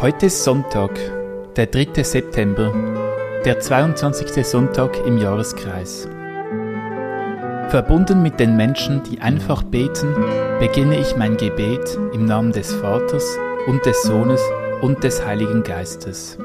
Heute ist Sonntag, der 3. September, der 22. Sonntag im Jahreskreis. Verbunden mit den Menschen, die einfach beten, beginne ich mein Gebet im Namen des Vaters und des Sohnes und des Heiligen Geistes.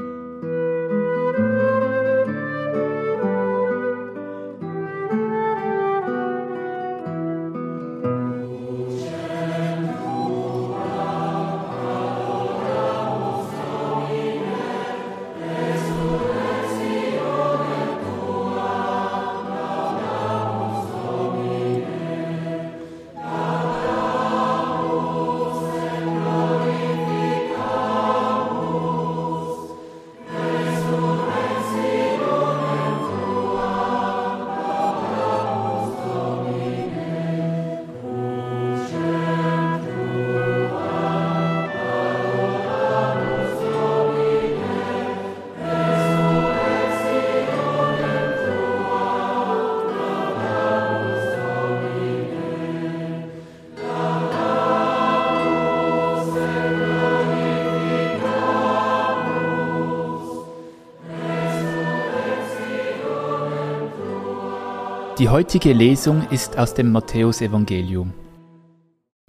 Die heutige Lesung ist aus dem Matthäusevangelium.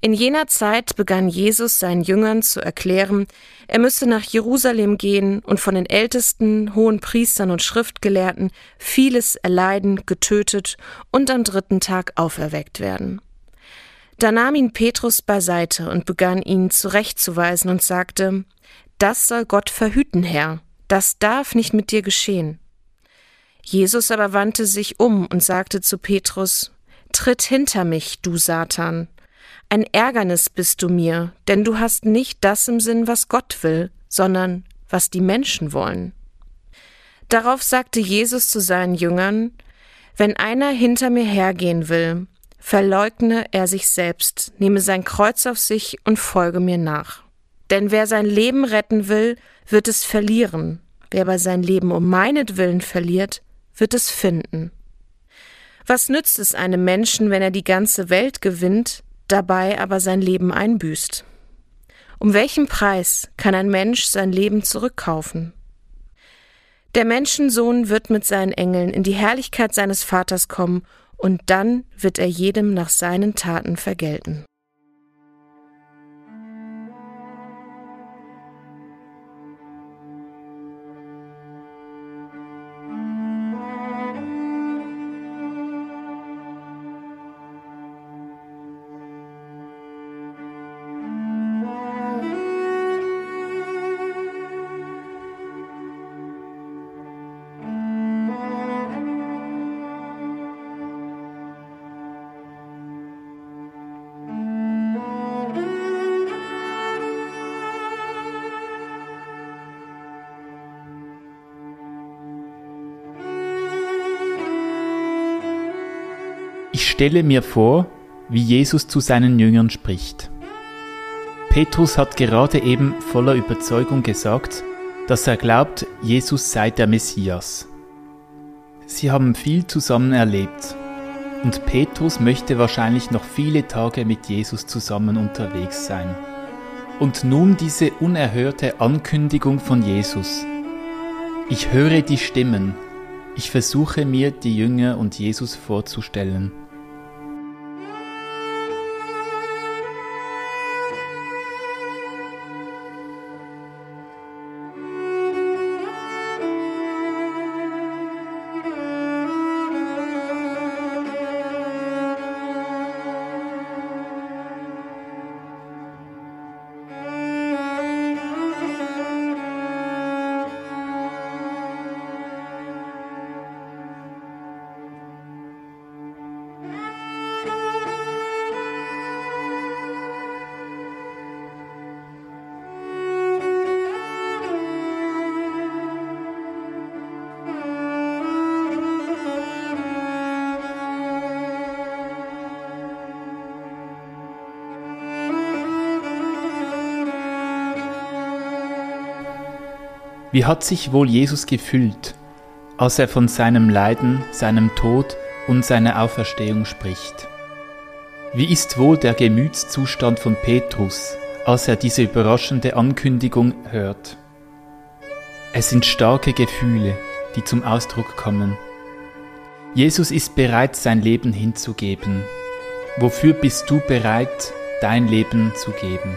In jener Zeit begann Jesus seinen Jüngern zu erklären, er müsse nach Jerusalem gehen und von den Ältesten, hohen Priestern und Schriftgelehrten vieles erleiden, getötet und am dritten Tag auferweckt werden. Da nahm ihn Petrus beiseite und begann ihn zurechtzuweisen und sagte, Das soll Gott verhüten, Herr, das darf nicht mit dir geschehen. Jesus aber wandte sich um und sagte zu Petrus, Tritt hinter mich, du Satan. Ein Ärgernis bist du mir, denn du hast nicht das im Sinn, was Gott will, sondern was die Menschen wollen. Darauf sagte Jesus zu seinen Jüngern, Wenn einer hinter mir hergehen will, verleugne er sich selbst, nehme sein Kreuz auf sich und folge mir nach. Denn wer sein Leben retten will, wird es verlieren. Wer aber sein Leben um meinetwillen verliert, wird es finden. Was nützt es einem Menschen, wenn er die ganze Welt gewinnt, dabei aber sein Leben einbüßt? Um welchen Preis kann ein Mensch sein Leben zurückkaufen? Der Menschensohn wird mit seinen Engeln in die Herrlichkeit seines Vaters kommen, und dann wird er jedem nach seinen Taten vergelten. Stelle mir vor, wie Jesus zu seinen Jüngern spricht. Petrus hat gerade eben voller Überzeugung gesagt, dass er glaubt, Jesus sei der Messias. Sie haben viel zusammen erlebt und Petrus möchte wahrscheinlich noch viele Tage mit Jesus zusammen unterwegs sein. Und nun diese unerhörte Ankündigung von Jesus. Ich höre die Stimmen, ich versuche mir die Jünger und Jesus vorzustellen. Wie hat sich wohl Jesus gefühlt, als er von seinem Leiden, seinem Tod und seiner Auferstehung spricht? Wie ist wohl der Gemütszustand von Petrus, als er diese überraschende Ankündigung hört. Es sind starke Gefühle, die zum Ausdruck kommen. Jesus ist bereit, sein Leben hinzugeben. Wofür bist du bereit, dein Leben zu geben?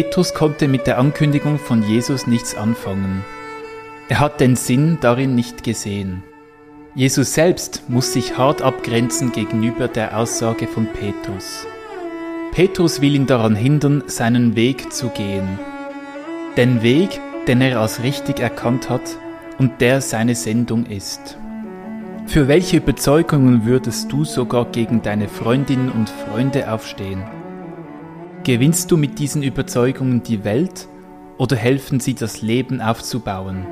Petrus konnte mit der Ankündigung von Jesus nichts anfangen. Er hat den Sinn darin nicht gesehen. Jesus selbst muss sich hart abgrenzen gegenüber der Aussage von Petrus. Petrus will ihn daran hindern, seinen Weg zu gehen. Den Weg, den er als richtig erkannt hat und der seine Sendung ist. Für welche Überzeugungen würdest du sogar gegen deine Freundinnen und Freunde aufstehen? Gewinnst du mit diesen Überzeugungen die Welt oder helfen sie das Leben aufzubauen?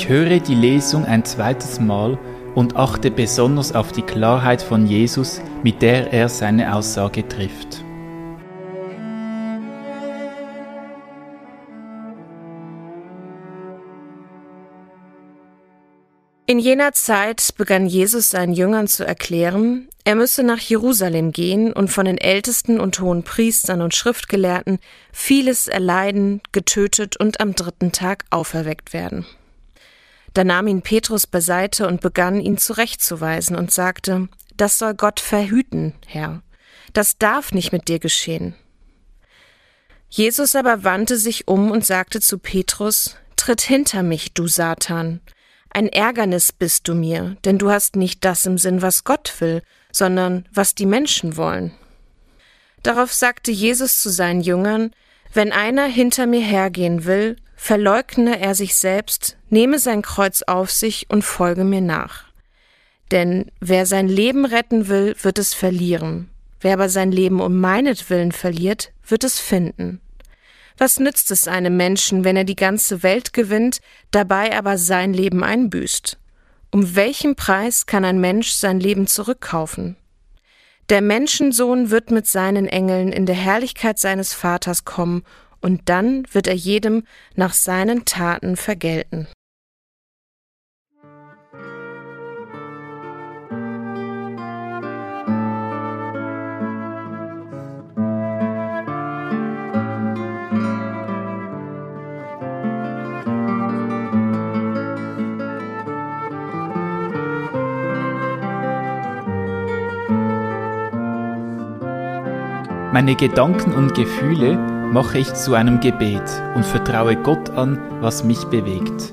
Ich höre die Lesung ein zweites Mal und achte besonders auf die Klarheit von Jesus, mit der er seine Aussage trifft. In jener Zeit begann Jesus seinen Jüngern zu erklären, er müsse nach Jerusalem gehen und von den Ältesten und hohen Priestern und Schriftgelehrten vieles erleiden, getötet und am dritten Tag auferweckt werden. Da nahm ihn Petrus beiseite und begann ihn zurechtzuweisen und sagte, das soll Gott verhüten, Herr. Das darf nicht mit dir geschehen. Jesus aber wandte sich um und sagte zu Petrus, Tritt hinter mich, du Satan. Ein Ärgernis bist du mir, denn du hast nicht das im Sinn, was Gott will, sondern was die Menschen wollen. Darauf sagte Jesus zu seinen Jüngern, Wenn einer hinter mir hergehen will, verleugne er sich selbst, nehme sein Kreuz auf sich und folge mir nach. Denn wer sein Leben retten will, wird es verlieren. Wer aber sein Leben um meinetwillen verliert, wird es finden. Was nützt es einem Menschen, wenn er die ganze Welt gewinnt, dabei aber sein Leben einbüßt? Um welchen Preis kann ein Mensch sein Leben zurückkaufen? Der Menschensohn wird mit seinen Engeln in der Herrlichkeit seines Vaters kommen und dann wird er jedem nach seinen Taten vergelten. Meine Gedanken und Gefühle mache ich zu einem Gebet und vertraue Gott an, was mich bewegt.